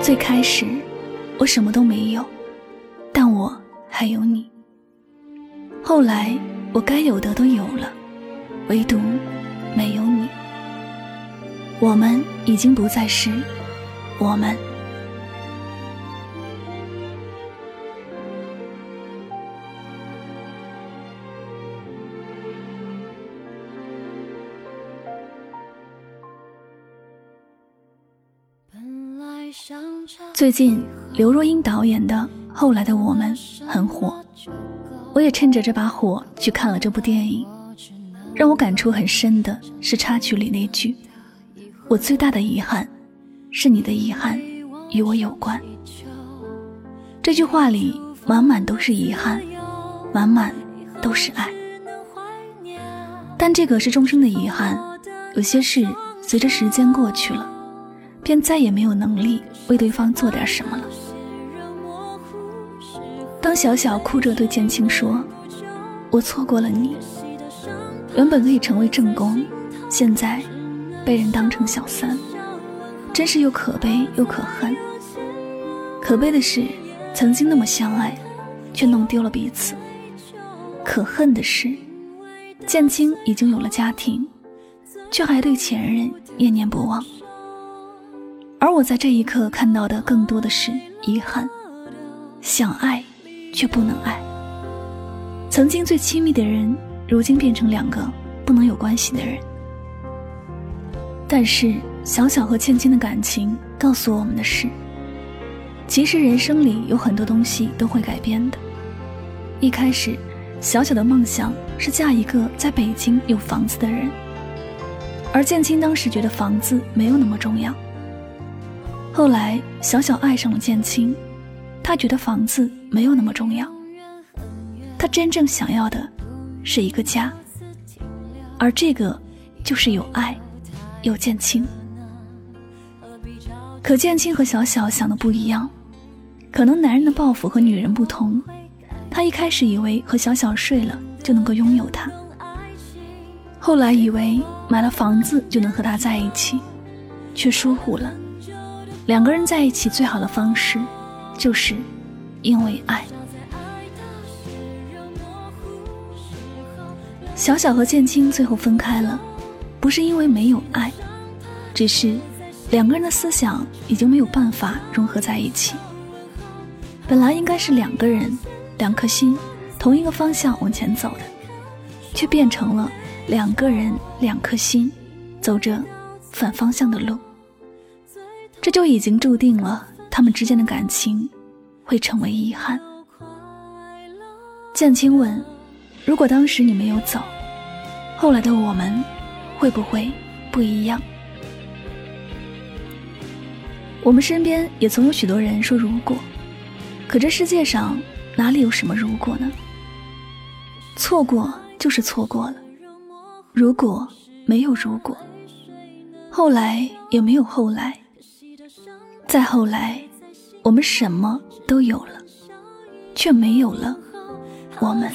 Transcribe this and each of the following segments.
最开始，我什么都没有，但我还有你。后来，我该有的都有了，唯独没有你。我们已经不再是我们。最近，刘若英导演的《后来的我们》很火，我也趁着这把火去看了这部电影。让我感触很深的是插曲里那句：“我最大的遗憾，是你的遗憾与我有关。”这句话里满满都是遗憾，满满都是爱。但这个是终生的遗憾，有些事随着时间过去了。便再也没有能力为对方做点什么了。当小小哭着对建青说：“我错过了你，原本可以成为正宫，现在被人当成小三，真是又可悲又可恨。可悲的是，曾经那么相爱，却弄丢了彼此；可恨的是，建青已经有了家庭，却还对前任念念不忘。”而我在这一刻看到的更多的是遗憾，想爱却不能爱。曾经最亲密的人，如今变成两个不能有关系的人。但是小小和倩倩的感情告诉我们的是，其实人生里有很多东西都会改变的。一开始，小小的梦想是嫁一个在北京有房子的人，而建青当时觉得房子没有那么重要。后来，小小爱上了建青，他觉得房子没有那么重要，他真正想要的是一个家，而这个就是有爱，有建青。可建青和小小想的不一样，可能男人的抱负和女人不同，他一开始以为和小小睡了就能够拥有她，后来以为买了房子就能和她在一起，却疏忽了。两个人在一起最好的方式，就是因为爱。小小和建青最后分开了，不是因为没有爱，只是两个人的思想已经没有办法融合在一起。本来应该是两个人、两颗心同一个方向往前走的，却变成了两个人、两颗心走着反方向的路。这就已经注定了他们之间的感情会成为遗憾。建青问：“如果当时你没有走，后来的我们会不会不一样？”我们身边也总有许多人说“如果”，可这世界上哪里有什么“如果”呢？错过就是错过了，如果没有如果，后来也没有后来。再后来，我们什么都有了，却没有了我们。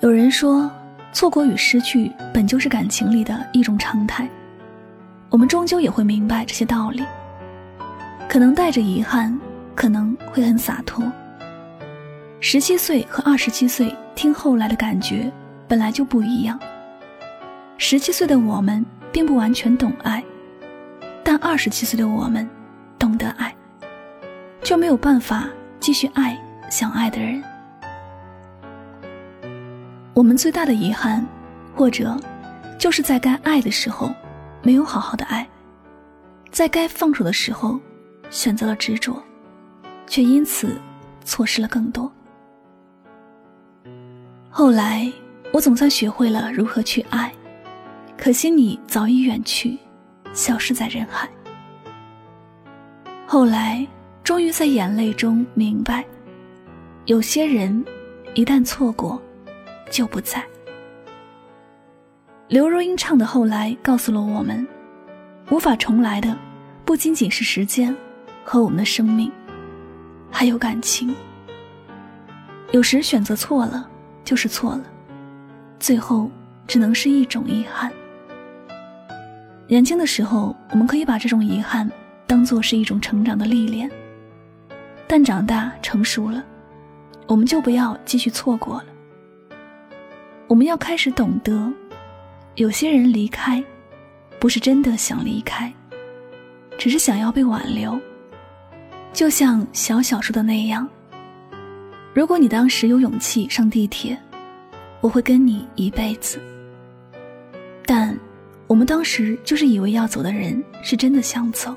有人说，错过与失去本就是感情里的一种常态，我们终究也会明白这些道理。可能带着遗憾，可能会很洒脱。十七岁和二十七岁听后来的感觉本来就不一样。十七岁的我们并不完全懂爱，但二十七岁的我们懂得爱，却没有办法继续爱想爱的人。我们最大的遗憾，或者就是在该爱的时候没有好好的爱，在该放手的时候选择了执着，却因此错失了更多。后来，我总算学会了如何去爱，可惜你早已远去，消失在人海。后来，终于在眼泪中明白，有些人一旦错过，就不在。刘若英唱的《后来》告诉了我们，无法重来的不仅仅是时间和我们的生命，还有感情。有时选择错了就是错了，最后只能是一种遗憾。年轻的时候，我们可以把这种遗憾。当做是一种成长的历练，但长大成熟了，我们就不要继续错过了。我们要开始懂得，有些人离开，不是真的想离开，只是想要被挽留。就像小小说的那样，如果你当时有勇气上地铁，我会跟你一辈子。但我们当时就是以为要走的人是真的想走。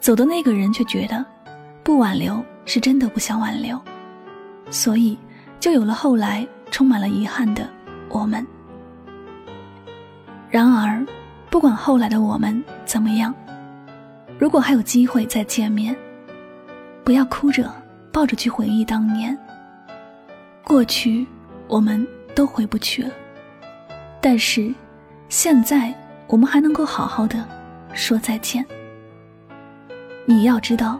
走的那个人却觉得，不挽留是真的不想挽留，所以就有了后来充满了遗憾的我们。然而，不管后来的我们怎么样，如果还有机会再见面，不要哭着抱着去回忆当年。过去我们都回不去了，但是现在我们还能够好好的说再见。你要知道，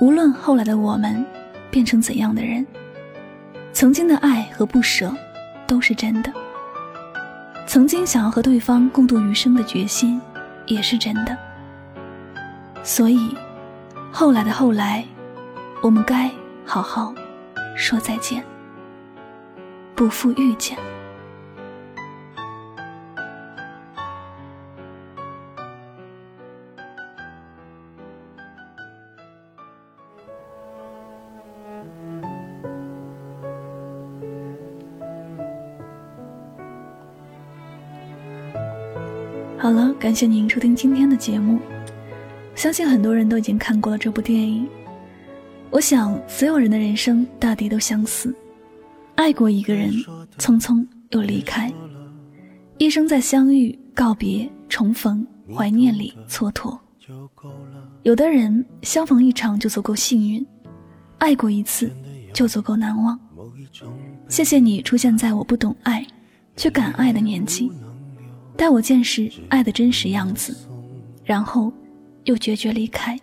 无论后来的我们变成怎样的人，曾经的爱和不舍都是真的。曾经想要和对方共度余生的决心也是真的。所以，后来的后来，我们该好好说再见，不负遇见。好了，感谢您收听今天的节目。相信很多人都已经看过了这部电影。我想，所有人的人生大抵都相似，爱过一个人，匆匆又离开，一生在相遇、告别、重逢、怀念里蹉跎。有的人相逢一场就足够幸运，爱过一次就足够难忘。谢谢你出现在我不懂爱，却敢爱的年纪。带我见识爱的真实样子，然后又决绝离开。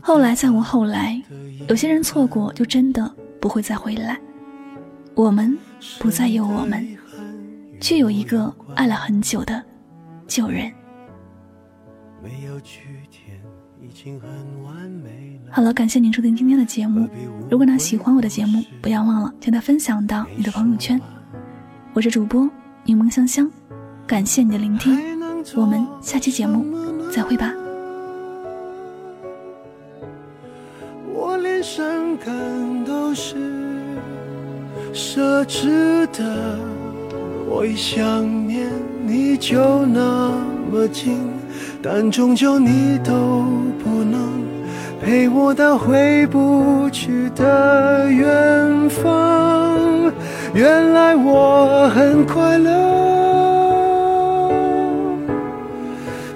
后来再无后来，有些人错过就真的不会再回来。我们不再有我们，却有一个爱了很久的旧人。好了，感谢您收听今天的节目。如果呢喜欢我的节目，不要忘了将它分享到你的朋友圈。我是主播柠檬香香。感谢你的聆听，我们下期节目再会吧。我连伤感都是奢侈的，我一想念你就那么近，但终究你都不能陪我到回不去的远方。原来我很快乐。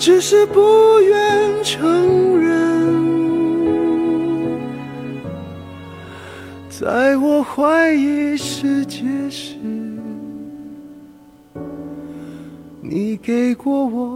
只是不愿承认，在我怀疑世界时，你给过我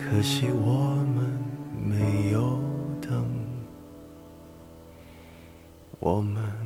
可惜我们没有等。我们。